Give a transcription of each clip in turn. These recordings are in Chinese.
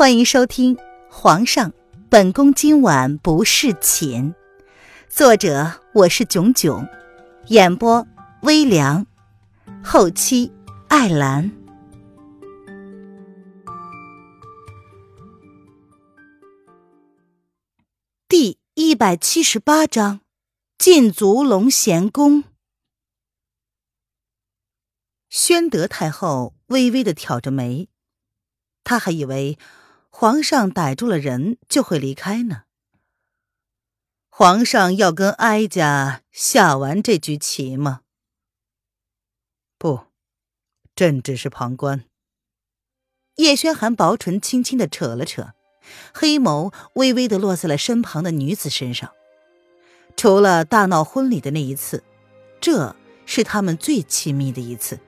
欢迎收听《皇上，本宫今晚不侍寝》，作者我是囧囧，演播微凉，后期艾兰。第一百七十八章：禁足龙贤宫。宣德太后微微的挑着眉，她还以为。皇上逮住了人就会离开呢。皇上要跟哀家下完这局棋吗？不，朕只是旁观。叶轩寒薄唇轻轻的扯了扯，黑眸微微的落在了身旁的女子身上。除了大闹婚礼的那一次，这是他们最亲密的一次，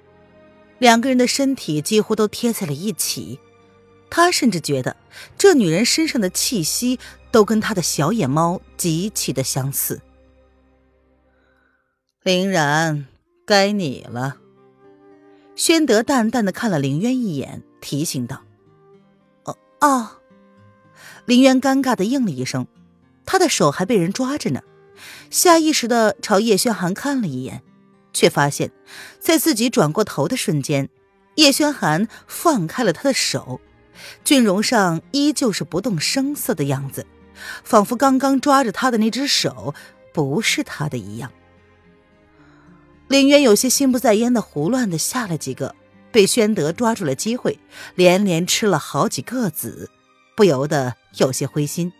两个人的身体几乎都贴在了一起。他甚至觉得，这女人身上的气息都跟他的小野猫极其的相似。林然，该你了。宣德淡淡的看了林渊一眼，提醒道：“哦哦。”林渊尴尬的应了一声，他的手还被人抓着呢，下意识的朝叶轩寒看了一眼，却发现，在自己转过头的瞬间，叶轩寒放开了他的手。俊容上依旧是不动声色的样子，仿佛刚刚抓着他的那只手不是他的一样。林渊有些心不在焉的胡乱的下了几个，被宣德抓住了机会，连连吃了好几个子，不由得有些灰心。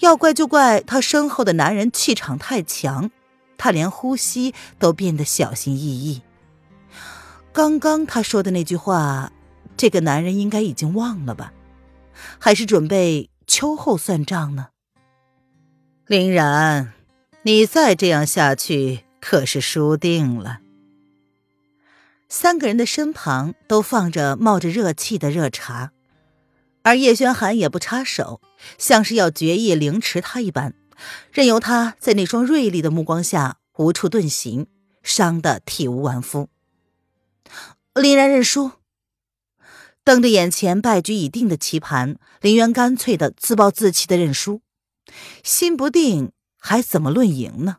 要怪就怪他身后的男人气场太强，他连呼吸都变得小心翼翼。刚刚他说的那句话。这个男人应该已经忘了吧，还是准备秋后算账呢？林然，你再这样下去可是输定了。三个人的身旁都放着冒着热气的热茶，而叶轩寒也不插手，像是要决意凌迟他一般，任由他在那双锐利的目光下无处遁形，伤得体无完肤。林然认输。瞪着眼前败局已定的棋盘，林渊干脆的自暴自弃的认输，心不定还怎么论赢呢？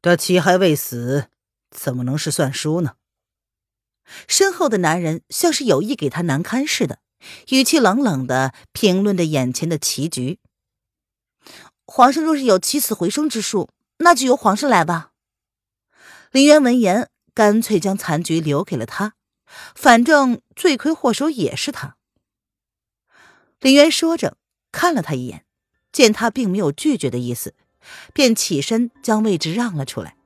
这棋还未死，怎么能是算输呢？身后的男人像是有意给他难堪似的，语气冷冷的评论着眼前的棋局。皇上若是有起死回生之术，那就由皇上来吧。林渊闻言，干脆将残局留给了他。反正罪魁祸首也是他。林渊说着，看了他一眼，见他并没有拒绝的意思，便起身将位置让了出来，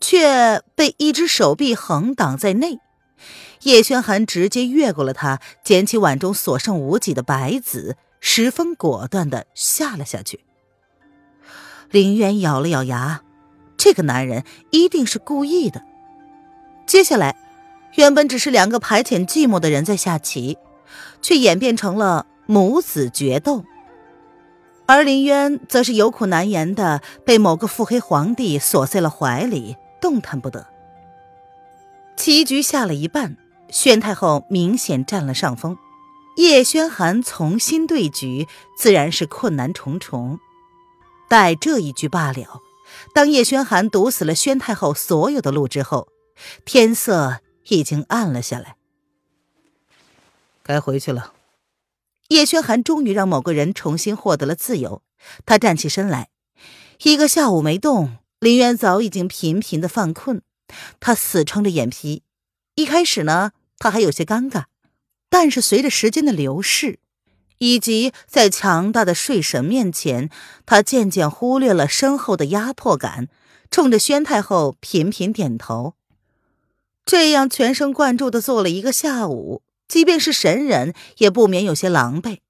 却被一只手臂横挡在内。叶轩寒直接越过了他，捡起碗中所剩无几的白子，十分果断的下了下去。林渊咬了咬牙，这个男人一定是故意的。接下来。原本只是两个排遣寂寞的人在下棋，却演变成了母子决斗。而林渊则是有苦难言的被某个腹黑皇帝锁在了怀里，动弹不得。棋局下了一半，宣太后明显占了上风，叶轩寒重新对局自然是困难重重。待这一局罢了，当叶轩寒堵死了宣太后所有的路之后，天色。已经暗了下来，该回去了。叶轩寒终于让某个人重新获得了自由。他站起身来，一个下午没动，林渊早已经频频的犯困。他死撑着眼皮，一开始呢，他还有些尴尬，但是随着时间的流逝，以及在强大的睡神面前，他渐渐忽略了身后的压迫感，冲着宣太后频频点头。这样全神贯注的做了一个下午，即便是神人也不免有些狼狈。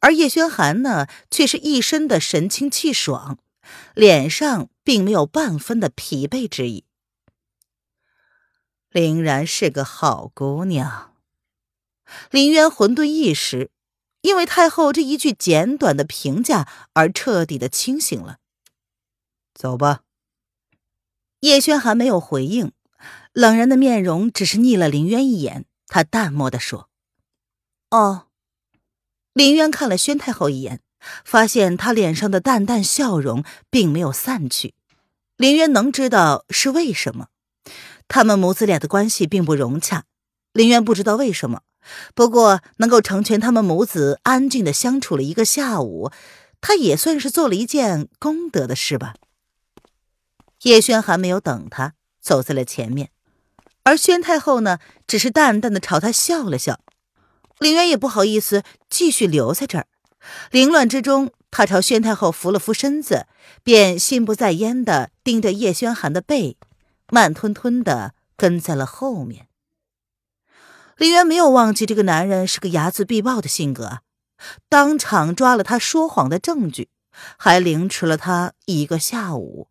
而叶轩寒呢，却是一身的神清气爽，脸上并没有半分的疲惫之意。林然是个好姑娘。林渊混沌一时，因为太后这一句简短的评价而彻底的清醒了。走吧。叶轩寒没有回应。冷然的面容只是睨了林渊一眼，他淡漠的说：“哦。”林渊看了宣太后一眼，发现她脸上的淡淡笑容并没有散去。林渊能知道是为什么，他们母子俩的关系并不融洽。林渊不知道为什么，不过能够成全他们母子安静的相处了一个下午，他也算是做了一件功德的事吧。叶轩还没有等他，走在了前面，而宣太后呢，只是淡淡的朝他笑了笑。林渊也不好意思继续留在这儿，凌乱之中，他朝宣太后扶了扶身子，便心不在焉的盯着叶轩寒的背，慢吞吞的跟在了后面。林渊没有忘记这个男人是个睚眦必报的性格，当场抓了他说谎的证据，还凌迟了他一个下午。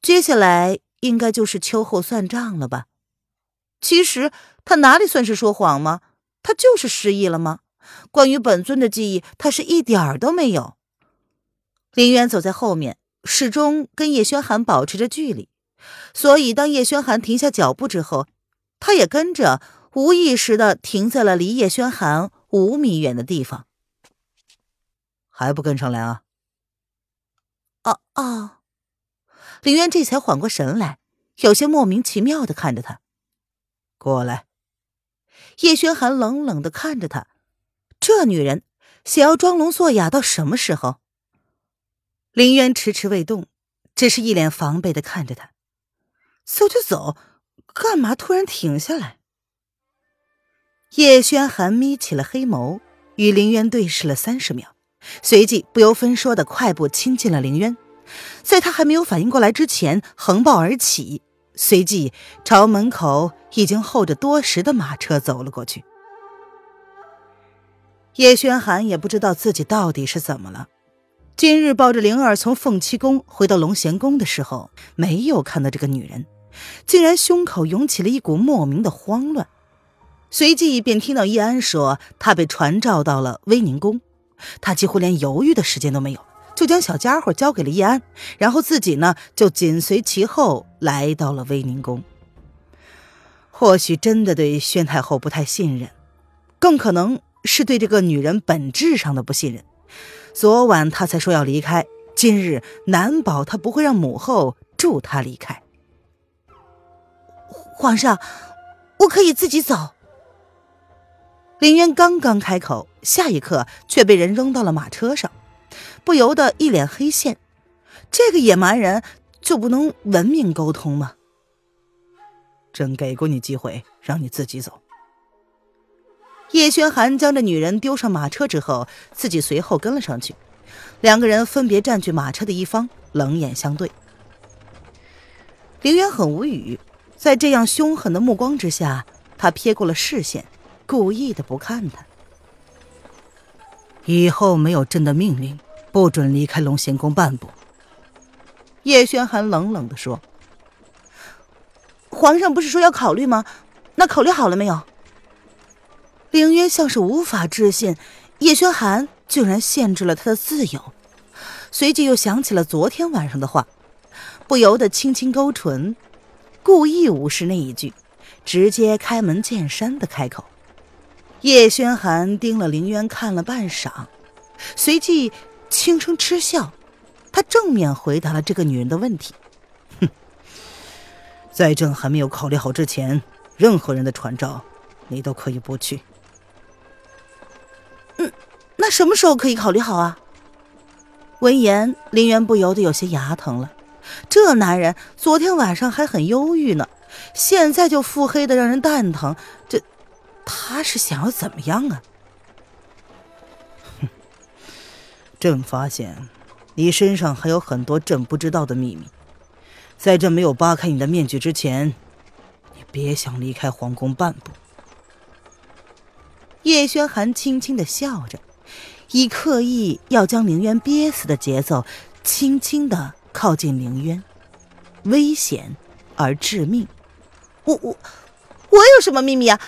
接下来应该就是秋后算账了吧？其实他哪里算是说谎吗？他就是失忆了吗？关于本尊的记忆，他是一点儿都没有。林渊走在后面，始终跟叶轩寒保持着距离，所以当叶轩寒停下脚步之后，他也跟着。无意识的停在了离叶轩寒五米远的地方，还不跟上来啊？哦哦，林渊这才缓过神来，有些莫名其妙的看着他。过来。叶轩寒冷冷的看着他，这女人想要装聋作哑到什么时候？林渊迟迟未动，只是一脸防备的看着他。走就走，干嘛突然停下来？叶轩寒眯起了黑眸，与林渊对视了三十秒，随即不由分说的快步亲近了林渊。在他还没有反应过来之前，横抱而起，随即朝门口已经候着多时的马车走了过去。叶轩寒也不知道自己到底是怎么了，今日抱着灵儿从凤栖宫回到龙贤宫的时候，没有看到这个女人，竟然胸口涌起了一股莫名的慌乱。随即便听到叶安说他被传召到了威宁宫，他几乎连犹豫的时间都没有，就将小家伙交给了易安，然后自己呢就紧随其后来到了威宁宫。或许真的对宣太后不太信任，更可能是对这个女人本质上的不信任。昨晚他才说要离开，今日难保他不会让母后助他离开。皇上，我可以自己走。林渊刚刚开口，下一刻却被人扔到了马车上，不由得一脸黑线。这个野蛮人就不能文明沟通吗？朕给过你机会，让你自己走。叶轩寒将这女人丢上马车之后，自己随后跟了上去，两个人分别占据马车的一方，冷眼相对。林渊很无语，在这样凶狠的目光之下，他瞥过了视线。故意的不看他。以后没有朕的命令，不准离开龙贤宫半步。叶轩寒冷冷的说：“皇上不是说要考虑吗？那考虑好了没有？”凌渊像是无法置信，叶轩寒竟然限制了他的自由，随即又想起了昨天晚上的话，不由得轻轻勾唇，故意无视那一句，直接开门见山的开口。叶轩寒盯了凌渊看了半晌，随即轻声嗤笑。他正面回答了这个女人的问题：“哼，在朕还没有考虑好之前，任何人的传召，你都可以不去。”“嗯，那什么时候可以考虑好啊？”闻言，林渊不由得有些牙疼了。这男人昨天晚上还很忧郁呢，现在就腹黑的让人蛋疼。这……他是想要怎么样啊？朕发现你身上还有很多朕不知道的秘密，在朕没有扒开你的面具之前，你别想离开皇宫半步。叶轩寒轻轻的笑着，以刻意要将凌渊憋死的节奏，轻轻的靠近凌渊，危险而致命。我我我有什么秘密啊？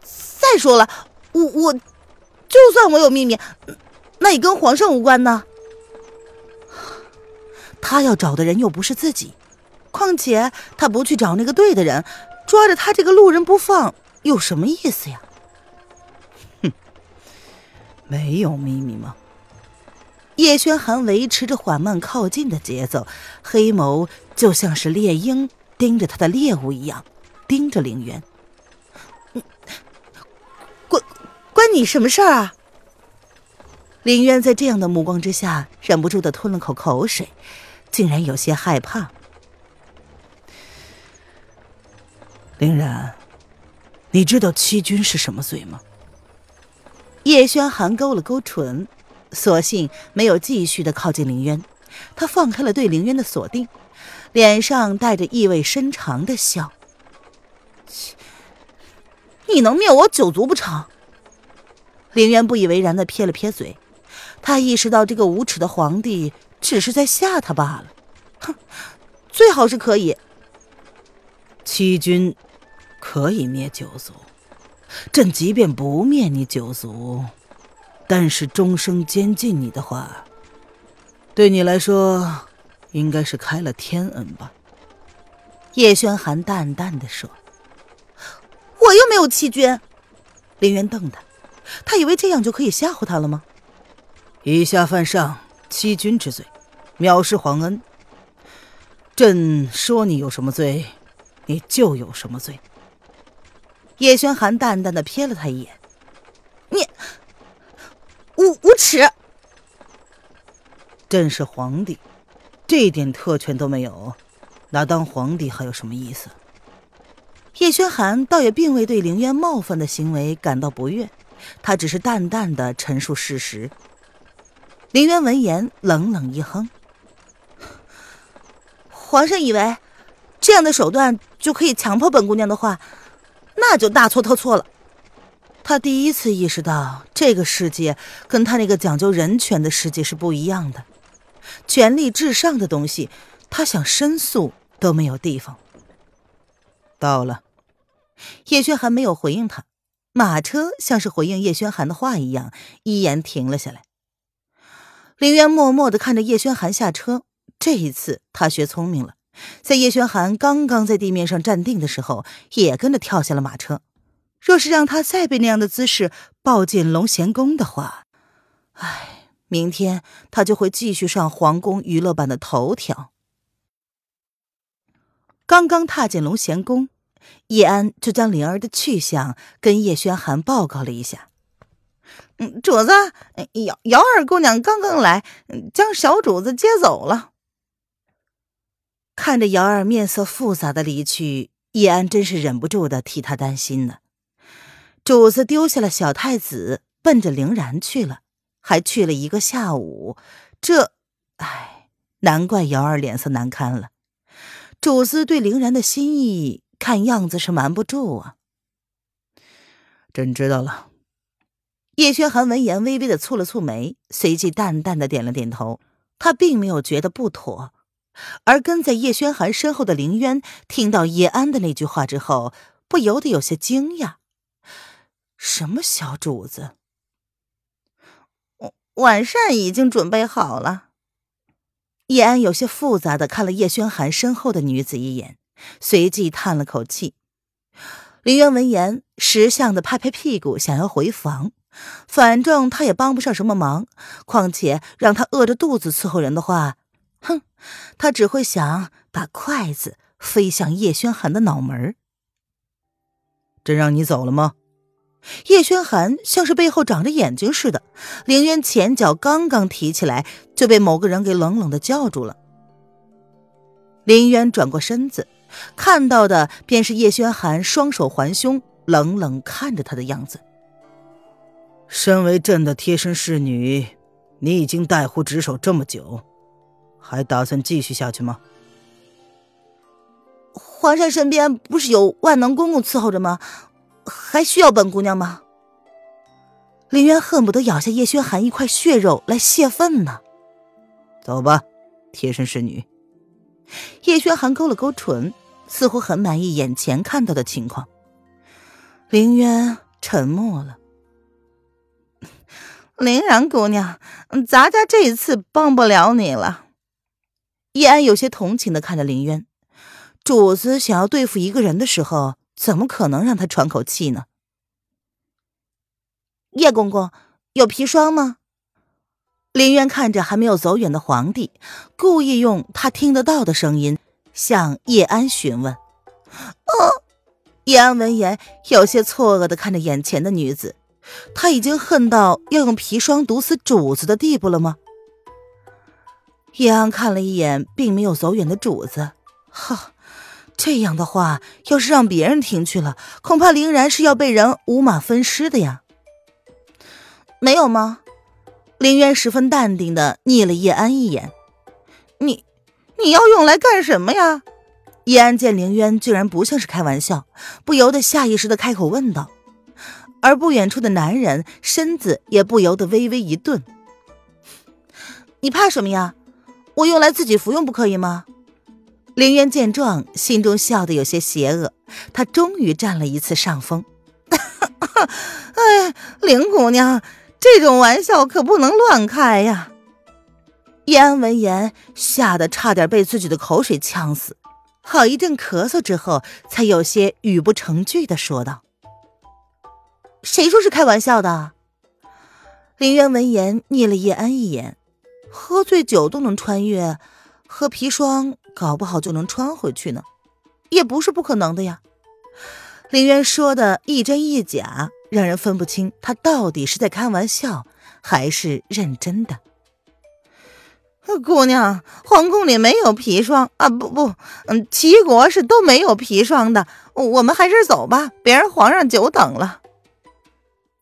再说了，我我，就算我有秘密，那也跟皇上无关呢。他要找的人又不是自己，况且他不去找那个对的人，抓着他这个路人不放，有什么意思呀？哼，没有秘密吗？叶轩寒维持着缓慢靠近的节奏，黑眸就像是猎鹰盯着他的猎物一样，盯着凌渊。关关你什么事儿啊？凌渊在这样的目光之下，忍不住的吞了口口水，竟然有些害怕。凌然，你知道欺君是什么罪吗？叶轩寒勾了勾唇。索性没有继续的靠近凌渊，他放开了对凌渊的锁定，脸上带着意味深长的笑。你能灭我九族不成？凌渊不以为然的撇了撇嘴，他意识到这个无耻的皇帝只是在吓他罢了。哼，最好是可以。欺君可以灭九族，朕即便不灭你九族。但是终生监禁你的话，对你来说，应该是开了天恩吧？叶轩寒淡淡的说：“我又没有欺君。”林渊瞪他，他以为这样就可以吓唬他了吗？以下犯上欺君之罪，藐视皇恩。朕说你有什么罪，你就有什么罪。叶轩寒淡淡的瞥了他一眼：“你。”无无耻！朕是皇帝，这点特权都没有，那当皇帝还有什么意思？叶轩寒倒也并未对凌渊冒犯的行为感到不悦，他只是淡淡的陈述事实。林渊闻言冷冷一哼：“皇上以为这样的手段就可以强迫本姑娘的话，那就大错特错了。”他第一次意识到，这个世界跟他那个讲究人权的世界是不一样的。权力至上的东西，他想申诉都没有地方。到了，叶轩寒没有回应他，马车像是回应叶轩寒的话一样，依言停了下来。林渊默默的看着叶轩寒下车，这一次他学聪明了，在叶轩寒刚刚在地面上站定的时候，也跟着跳下了马车。若是让他再被那样的姿势抱进龙贤宫的话，唉，明天他就会继续上皇宫娱乐版的头条。刚刚踏进龙贤宫，叶安就将灵儿的去向跟叶轩寒报告了一下。嗯，主子，姚姚二姑娘刚刚来，将小主子接走了。看着姚二面色复杂的离去，叶安真是忍不住的替他担心呢。主子丢下了小太子，奔着凌然去了，还去了一个下午。这，唉，难怪姚二脸色难堪了。主子对凌然的心意，看样子是瞒不住啊。朕知道了。叶轩寒闻言，微微的蹙了蹙眉，随即淡淡的点了点头。他并没有觉得不妥，而跟在叶轩寒身后的凌渊，听到叶安的那句话之后，不由得有些惊讶。什么小主子？晚膳已经准备好了。叶安有些复杂的看了叶轩寒身后的女子一眼，随即叹了口气。林渊闻言，识相的拍拍屁股，想要回房。反正他也帮不上什么忙，况且让他饿着肚子伺候人的话，哼，他只会想把筷子飞向叶轩寒的脑门。真让你走了吗？叶轩寒像是背后长着眼睛似的，凌渊前脚刚刚提起来，就被某个人给冷冷的叫住了。凌渊转过身子，看到的便是叶轩寒双手环胸，冷冷看着他的样子。身为朕的贴身侍女，你已经带护职守这么久，还打算继续下去吗？皇上身边不是有万能公公伺候着吗？还需要本姑娘吗？林渊恨不得咬下叶轩寒一块血肉来泄愤呢。走吧，贴身侍女。叶轩寒勾了勾唇，似乎很满意眼前看到的情况。林渊沉默了。林然姑娘，咱家这一次帮不了你了。叶安有些同情的看着林渊，主子想要对付一个人的时候。怎么可能让他喘口气呢？叶公公，有砒霜吗？林渊看着还没有走远的皇帝，故意用他听得到的声音向叶安询问。哦，叶安闻言有些错愕的看着眼前的女子，他已经恨到要用砒霜毒死主子的地步了吗？叶安看了一眼并没有走远的主子，哈，这样的话要是让别人听去了，恐怕凌然是要被人五马分尸的呀。没有吗？林渊十分淡定的睨了叶安一眼，你，你要用来干什么呀？叶安见凌渊居然不像是开玩笑，不由得下意识的开口问道。而不远处的男人身子也不由得微微一顿。你怕什么呀？我用来自己服用不可以吗？凌渊见状，心中笑得有些邪恶，他终于占了一次上风。哎，林姑娘，这种玩笑可不能乱开呀！叶安闻言，吓得差点被自己的口水呛死，好一阵咳嗽之后，才有些语不成句的说道：“谁说是开玩笑的？”林渊闻言睨了叶安一眼。喝醉酒都能穿越，喝砒霜搞不好就能穿回去呢，也不是不可能的呀。林渊说的一真一假，让人分不清他到底是在开玩笑还是认真的。姑娘，皇宫里没有砒霜啊！不不，嗯，齐国是都没有砒霜的。我们还是走吧，别让皇上久等了。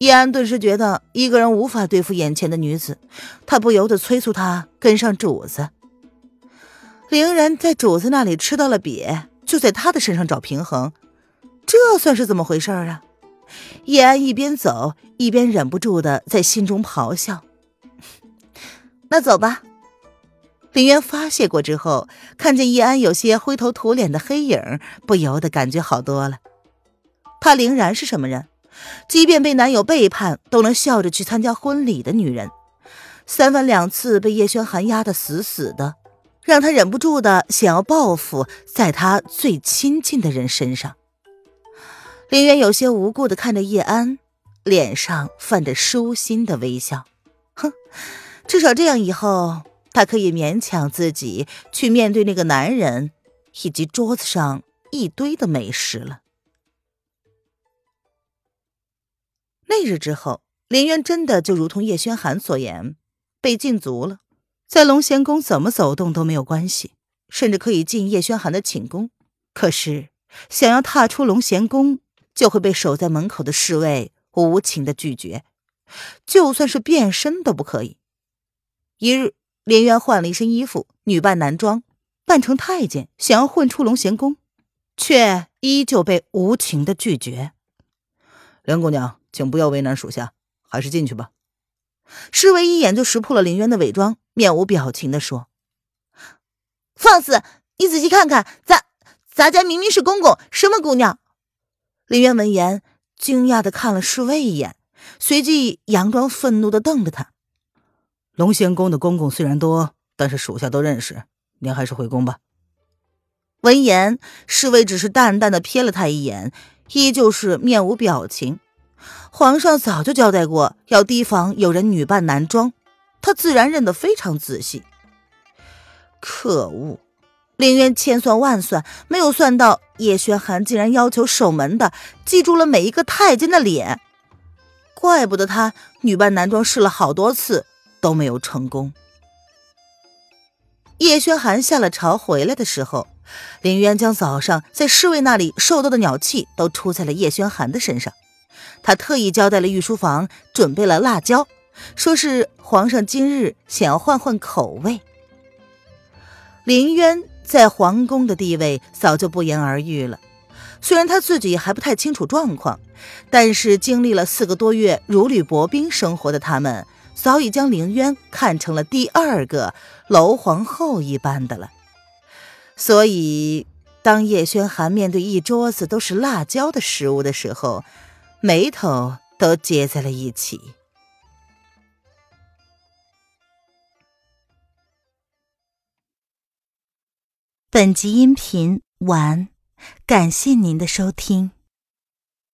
叶安顿时觉得一个人无法对付眼前的女子，他不由得催促她跟上主子。凌然在主子那里吃到了瘪，就在他的身上找平衡，这算是怎么回事啊？叶安一边走一边忍不住的在心中咆哮：“ 那走吧。”林渊发泄过之后，看见叶安有些灰头土脸的黑影，不由得感觉好多了。他凌然是什么人？即便被男友背叛，都能笑着去参加婚礼的女人，三番两次被叶轩寒压得死死的，让他忍不住的想要报复在他最亲近的人身上。林渊有些无辜的看着叶安，脸上泛着舒心的微笑。哼，至少这样以后，他可以勉强自己去面对那个男人以及桌子上一堆的美食了。那日之后，林渊真的就如同叶轩寒所言，被禁足了，在龙贤宫怎么走动都没有关系，甚至可以进叶轩寒的寝宫。可是，想要踏出龙贤宫，就会被守在门口的侍卫无情的拒绝，就算是变身都不可以。一日，林渊换了一身衣服，女扮男装，扮成太监，想要混出龙贤宫，却依旧被无情的拒绝。林姑娘。请不要为难属下，还是进去吧。侍卫一眼就识破了林渊的伪装，面无表情的说：“放肆！你仔细看看，咱咱家明明是公公，什么姑娘？”林渊闻言，惊讶的看了侍卫一眼，随即佯装愤怒的瞪着他。龙仙宫的公公虽然多，但是属下都认识，您还是回宫吧。闻言，侍卫只是淡淡的瞥了他一眼，依旧是面无表情。皇上早就交代过，要提防有人女扮男装，他自然认得非常仔细。可恶，林渊千算万算，没有算到叶轩寒竟然要求守门的记住了每一个太监的脸，怪不得他女扮男装试了好多次都没有成功。叶轩寒下了朝回来的时候，林渊将早上在侍卫那里受到的鸟气都出在了叶轩寒的身上。他特意交代了御书房准备了辣椒，说是皇上今日想要换换口味。林渊在皇宫的地位早就不言而喻了，虽然他自己还不太清楚状况，但是经历了四个多月如履薄冰生活的他们，早已将林渊看成了第二个楼皇后一般的了。所以，当叶轩寒面对一桌子都是辣椒的食物的时候，眉头都结在了一起。本集音频完，感谢您的收听。